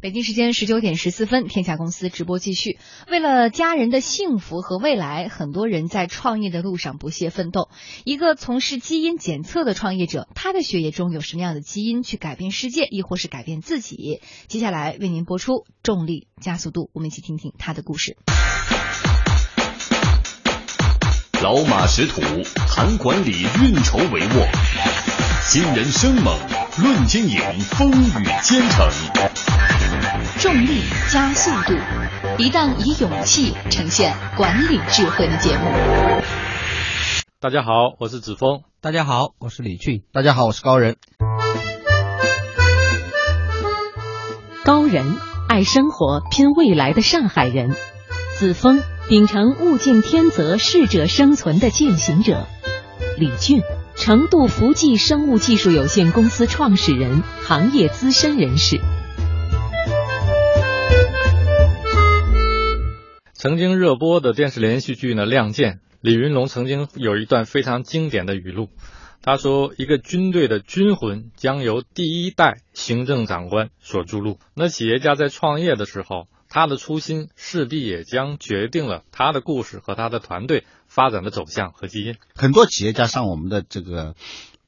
北京时间十九点十四分，天下公司直播继续。为了家人的幸福和未来，很多人在创业的路上不懈奋斗。一个从事基因检测的创业者，他的血液中有什么样的基因去改变世界，亦或是改变自己？接下来为您播出《重力加速度》，我们一起听听他的故事。老马识途，谈管理，运筹帷幄；新人生猛，论经营，风雨兼程。重力加速度，一档以勇气呈现管理智慧的节目。大家好，我是子峰。大家好，我是李俊。大家好，我是高人。高人爱生活、拼未来的上海人，子峰。秉承物竞天择、适者生存的践行者，李俊，成都福记生物技术有限公司创始人，行业资深人士。曾经热播的电视连续剧呢，《亮剑》，李云龙曾经有一段非常经典的语录，他说：“一个军队的军魂将由第一代行政长官所注入。”那企业家在创业的时候。他的初心势必也将决定了他的故事和他的团队发展的走向和基因。很多企业家上我们的这个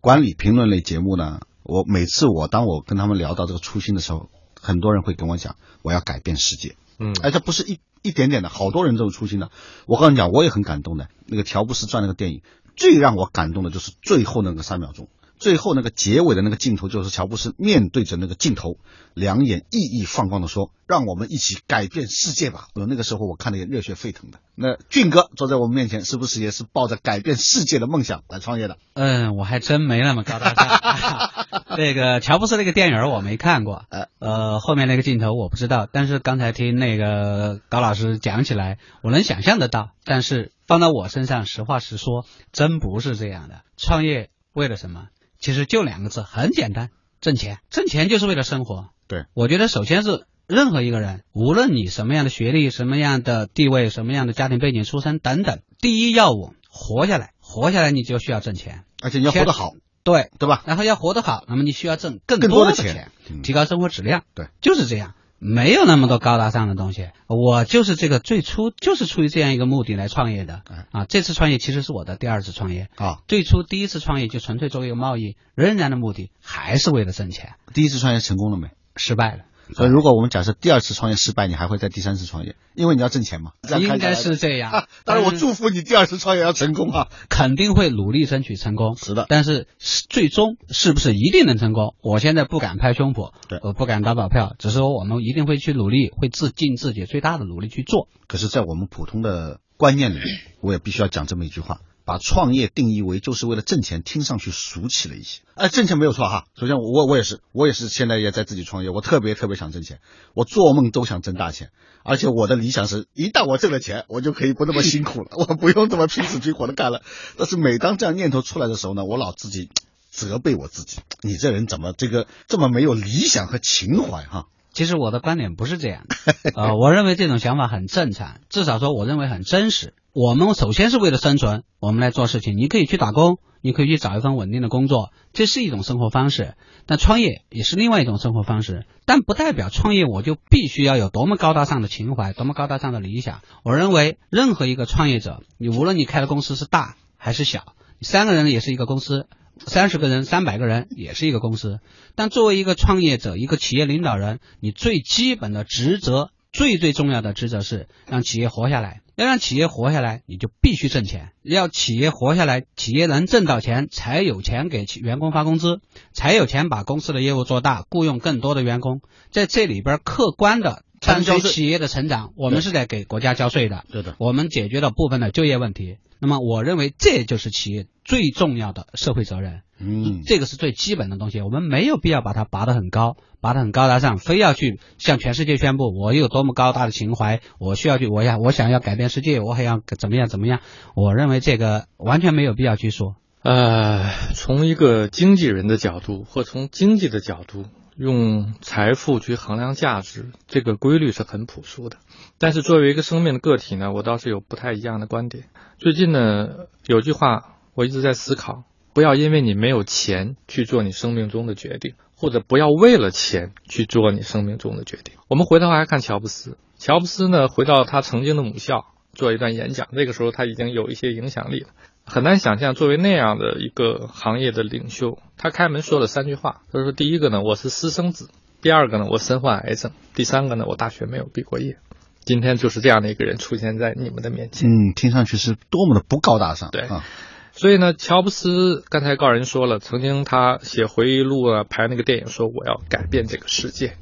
管理评论类节目呢，我每次我当我跟他们聊到这个初心的时候，很多人会跟我讲，我要改变世界。嗯，哎，这不是一一点点的，好多人这种初心的。我跟你讲，我也很感动的。那个乔布斯传那个电影，最让我感动的就是最后那个三秒钟。最后那个结尾的那个镜头，就是乔布斯面对着那个镜头，两眼熠熠放光的说：“让我们一起改变世界吧！”呃，那个时候我看的也热血沸腾的。那俊哥坐在我们面前，是不是也是抱着改变世界的梦想来创业的？嗯，我还真没那么高大上。那个乔布斯那个电影我没看过，呃，后面那个镜头我不知道。但是刚才听那个高老师讲起来，我能想象得到。但是放到我身上，实话实说，真不是这样的。创业为了什么？其实就两个字，很简单，挣钱。挣钱就是为了生活。对，我觉得首先是任何一个人，无论你什么样的学历、什么样的地位、什么样的家庭背景出身等等，第一要务活下来，活下来你就需要挣钱，而且你要活得好，对对吧？然后要活得好，那么你需要挣更多的钱，提高生活质量。对，就是这样。没有那么多高大上的东西，我就是这个最初就是出于这样一个目的来创业的啊。这次创业其实是我的第二次创业啊。最初第一次创业就纯粹作为一个贸易，仍然的目的还是为了挣钱。第一次创业成功了没？失败了。所以，如果我们假设第二次创业失败，你还会在第三次创业，因为你要挣钱嘛。应该是这样。当然，我祝福你第二次创业要成功啊！肯定会努力争取成功。是的。但是最终是不是一定能成功？我现在不敢拍胸脯，对，我不敢打保票，只是说我们一定会去努力，会自尽自己最大的努力去做。可是，在我们普通的观念里，我也必须要讲这么一句话。把创业定义为就是为了挣钱，听上去俗气了一些。哎，挣钱没有错哈。首先，我我也是，我也是现在也在自己创业，我特别特别想挣钱，我做梦都想挣大钱。而且我的理想是一旦我挣了钱，我就可以不那么辛苦了，我不用这么拼死拼活的干了。但是每当这样念头出来的时候呢，我老自己责备我自己：你这人怎么这个这么没有理想和情怀哈？其实我的观点不是这样的，呃，我认为这种想法很正常，至少说我认为很真实。我们首先是为了生存，我们来做事情。你可以去打工，你可以去找一份稳定的工作，这是一种生活方式。但创业也是另外一种生活方式，但不代表创业我就必须要有多么高大上的情怀，多么高大上的理想。我认为任何一个创业者，你无论你开的公司是大还是小，三个人也是一个公司，三十个人、三百个人也是一个公司。但作为一个创业者，一个企业领导人，你最基本的职责，最最重要的职责是让企业活下来。要让企业活下来，你就必须挣钱。要企业活下来，企业能挣到钱，才有钱给员工发工资，才有钱把公司的业务做大，雇佣更多的员工。在这里边，客观的伴随企业的成长，我们是在给国家交税的。对的，我们解决了部分的就业问题。那么，我认为这就是企业最重要的社会责任。嗯，这个是最基本的东西，我们没有必要把它拔得很高，拔得很高大上，非要去向全世界宣布我有多么高大的情怀，我需要去，我要我想要改变世界，我还要怎么样怎么样？我认为这个完全没有必要去说。呃，从一个经纪人的角度，或从经济的角度，用财富去衡量价值，这个规律是很朴素的。但是作为一个生命的个体呢，我倒是有不太一样的观点。最近呢，有句话我一直在思考。不要因为你没有钱去做你生命中的决定，或者不要为了钱去做你生命中的决定。我们回头来看乔布斯，乔布斯呢，回到他曾经的母校做一段演讲，那个时候他已经有一些影响力了。很难想象，作为那样的一个行业的领袖，他开门说了三句话。他说：“第一个呢，我是私生子；第二个呢，我身患癌症；第三个呢，我大学没有毕过业。”今天就是这样的一个人出现在你们的面前。嗯，听上去是多么的不高大上。对啊，所以呢，乔布斯刚才告人说了，曾经他写回忆录啊，拍那个电影说我要改变这个世界。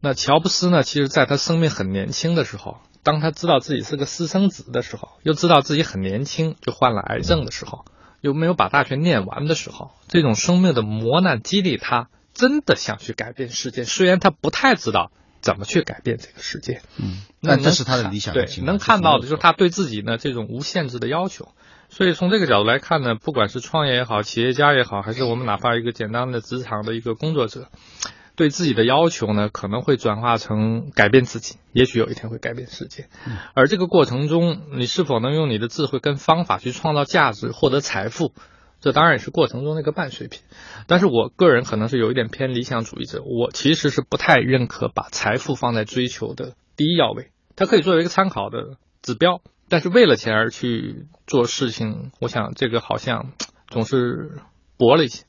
那乔布斯呢，其实在他生命很年轻的时候，当他知道自己是个私生子的时候，又知道自己很年轻就患了癌症的时候，又没有把大学念完的时候，这种生命的磨难激励他，真的想去改变世界。虽然他不太知道怎么去改变这个世界，嗯，那这是他的理想的对能看到的就是他对自己呢这种无限制的要求。所以从这个角度来看呢，不管是创业也好，企业家也好，还是我们哪怕一个简单的职场的一个工作者，对自己的要求呢，可能会转化成改变自己，也许有一天会改变世界。而这个过程中，你是否能用你的智慧跟方法去创造价值、获得财富，这当然也是过程中的一个伴随品。但是我个人可能是有一点偏理想主义者，我其实是不太认可把财富放在追求的第一要位，它可以作为一个参考的指标，但是为了钱而去做事情，我想这个好像总是薄了一些。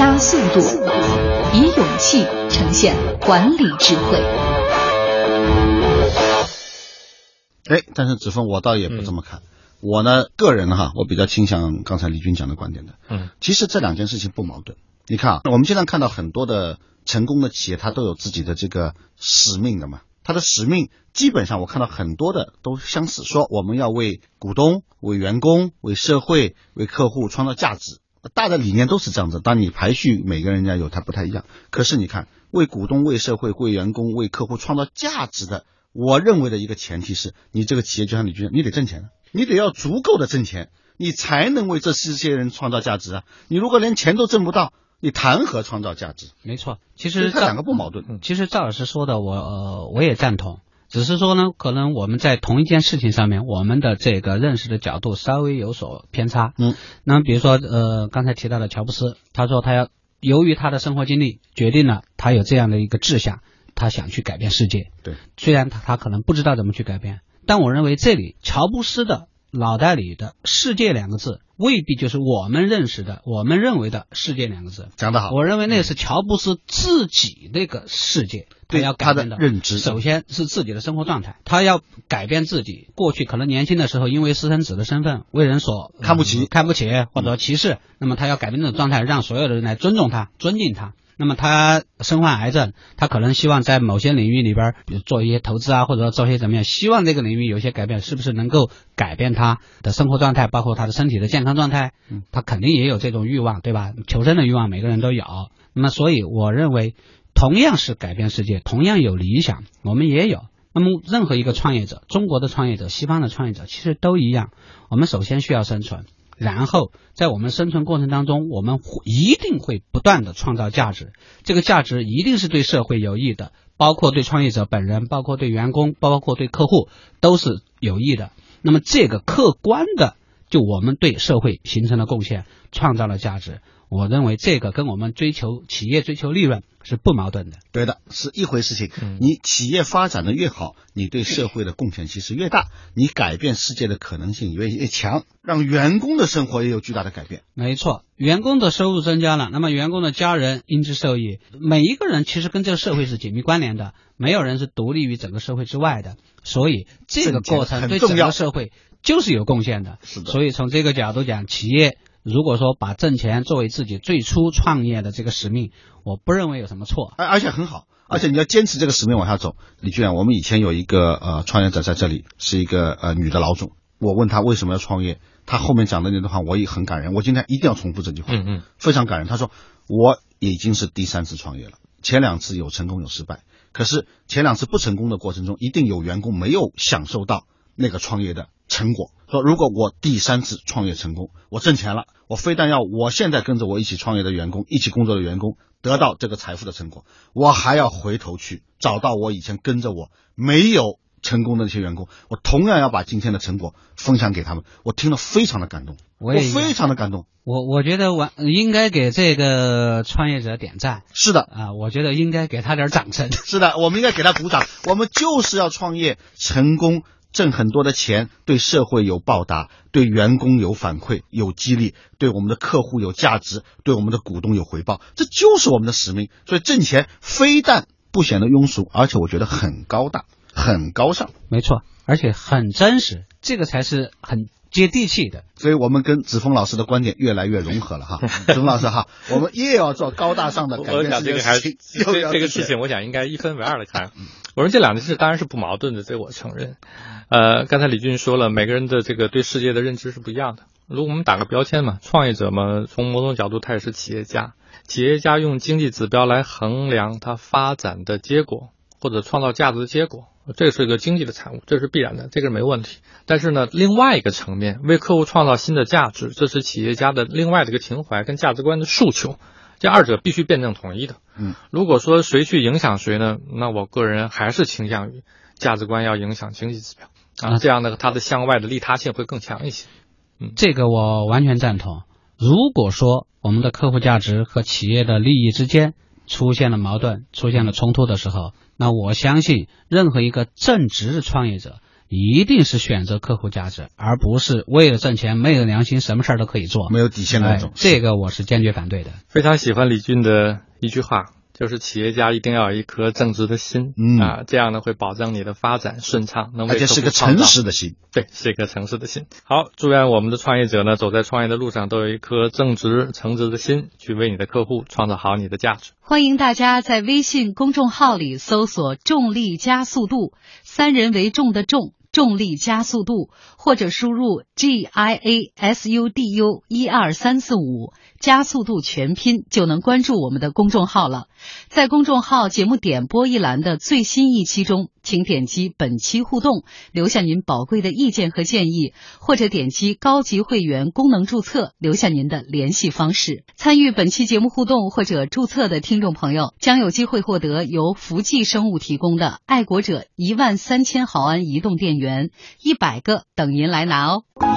加速度，以勇气呈现管理智慧。哎，但是子枫，我倒也不这么嗯看。我呢，个人哈，我比较倾向刚才李军讲的观点的。嗯，其实这两件事情不矛盾。你看啊，我们经常看到很多的成功的企业，它都有自己的这个使命的嘛。它的使命基本上我看到很多的都相似，说我们要为股东、为员工、为社会、为客户创造价值。大的理念都是这样子，当你排序每个人家有它不太一样。可是你看，为股东、为社会、为员工、为客户创造价值的，我认为的一个前提是你这个企业就像李军，你得挣钱啊，你得要足够的挣钱，你才能为这这些人创造价值啊。你如果连钱都挣不到，你谈何创造价值？没错，其实赵所以它两个不矛盾。其实赵老师说的我呃我也赞同，只是说呢，可能我们在同一件事情上面，我们的这个认识的角度稍微有所偏差。嗯，那么比如说呃刚才提到的乔布斯，他说他要由于他的生活经历决定了他有这样的一个志向，他想去改变世界。对，虽然他他可能不知道怎么去改变，但我认为这里乔布斯的脑袋里的“世界”两个字，未必就是我们认识的、我们认为的“世界”两个字。讲得好，我认为那是乔布斯自己那个世界，他要改变的认知首先是自己的生活状态，他要改变自己。过去可能年轻的时候，因为私生子的身份为人所看不起嗯看不起或者歧视，那么他要改变这种状态，让所有的人来尊重他、尊敬他。那么他身患癌症，他可能希望在某些领域里边儿，比如做一些投资啊，或者说做一些怎么样，希望这个领域有一些改变，是不是能够改变他的生活状态，包括他的身体的健康状态？嗯，他肯定也有这种欲望，对吧？求生的欲望每个人都有。那么所以我认为，同样是改变世界，同样有理想，我们也有。那么任何一个创业者，中国的创业者、西方的创业者，其实都一样。我们首先需要生存，然后在我们生存过程当中，我们一定会不断的创造价值。这个价值一定是对社会有益的，包括对创业者本人，包括对员工，包括对客户，都是有益的。那么这个客观的，就我们对社会形成了贡献，创造了价值。我认为这个跟我们追求企业追求利润是不矛盾的。对的，是一回事情。嗯你企业发展的越好，你对社会的贡献其实越大，你改变世界的可能性越越强，让员工的生活也有巨大的改变。没错，员工的收入增加了，那么员工的家人因之受益。每一个人其实跟这个社会是紧密关联的，没有人是独立于整个社会之外的，所以这个过程对整个社会就是有贡献的。是的所以从这个角度讲，企业如果说把挣钱作为自己最初创业的这个使命，我不认为有什么错。而而且很好，而且你要坚持这个使命往下走。李居然，我们以前有一个呃创业者在这里，是一个呃女的老总，我问她为什么要创业，她后面讲的那段话我也很感人，我今天一定要重复这句话，嗯嗯非常感人。她说我已经是第三次创业了，前两次有成功有失败，可是前两次不成功的过程中，一定有员工没有享受到那个创业的成果。说如果我第三次创业成功，我挣钱了，我非但要我现在跟着我一起创业的员工、一起工作的员工得到这个财富的成果，我还要回头去找到我以前跟着我没有成功的那些员工，我同样要把今天的成果分享给他们。我听了非常的感动，我我非常的感动。我我觉得我应该给这个创业者点赞是的，啊，我觉得应该给他点掌声。是的，我们应该给他鼓掌。我们就是要创业成功，挣很多的钱，对社会有报答，对员工有反馈、有激励，对我们的客户有价值，对我们的股东有回报，这就是我们的使命。所以挣钱非但不显得庸俗，而且我觉得很高大、很高尚。没错，而且很真实，这个才是很接地气的。所以我们跟子峰老师的观点越来越融合了哈。子峰老师哈，我们越要做高大上的改 我变世界想这个还是这个事情，我想应该一分为二的看。我说这两件事当然是不矛盾的，这我承认。呃，刚才李俊说了，每个人的这个对世界的认知是不一样的。如果我们打个标签嘛，创业者嘛，从某种角度他也是企业家。企业家用经济指标来衡量他发展的结果或者创造价值的结果，这是一个经济的产物，这是必然的，这个没问题。但是呢，另外一个层面，为客户创造新的价值，这是企业家的另外的一个情怀跟价值观的诉求，这二者必须辩证统一的。嗯，如果说谁去影响谁呢？那我个人还是倾向于价值观要影响经济指标啊，这样呢，它的向外的利他性会更强一些。嗯这个我完全赞同。如果说我们的客户价值和企业的利益之间出现了矛盾、出现了冲突的时候，那我相信任何一个正直的创业者一定是选择客户价值，而不是为了挣钱昧着良心什么事儿都可以做。没有底线的那种哎。这个我是坚决反对的。非常喜欢李俊的一句话，就是企业家一定要有一颗正直的心，嗯啊，这样呢会保证你的发展顺畅，能为而且是个诚实的心。对，是一颗诚实的心。好，祝愿我们的创业者呢，走在创业的路上都有一颗正直、诚实的心，去为你的客户创造好你的价值。欢迎大家在微信公众号里搜索“重力加速度”，三人为重的重，重力加速度，或者输入 G I A S U D U 一二三四五加速度全拼，就能关注我们的公众号了。在公众号节目点播一栏的最新一期中，请点击本期互动，留下您宝贵的意见和建议，或者点击高级会员功能注册，留下您的联系方式。参与本期节目互动或者注册的听众朋友，将有机会获得由福记生物提供的爱国者一万三千毫安移动电源一百个，等您来拿哦。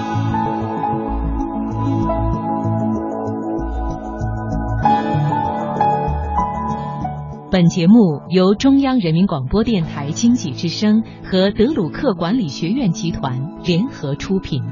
本节目由中央人民广播电台经济之声和德鲁克管理学院集团联合出品。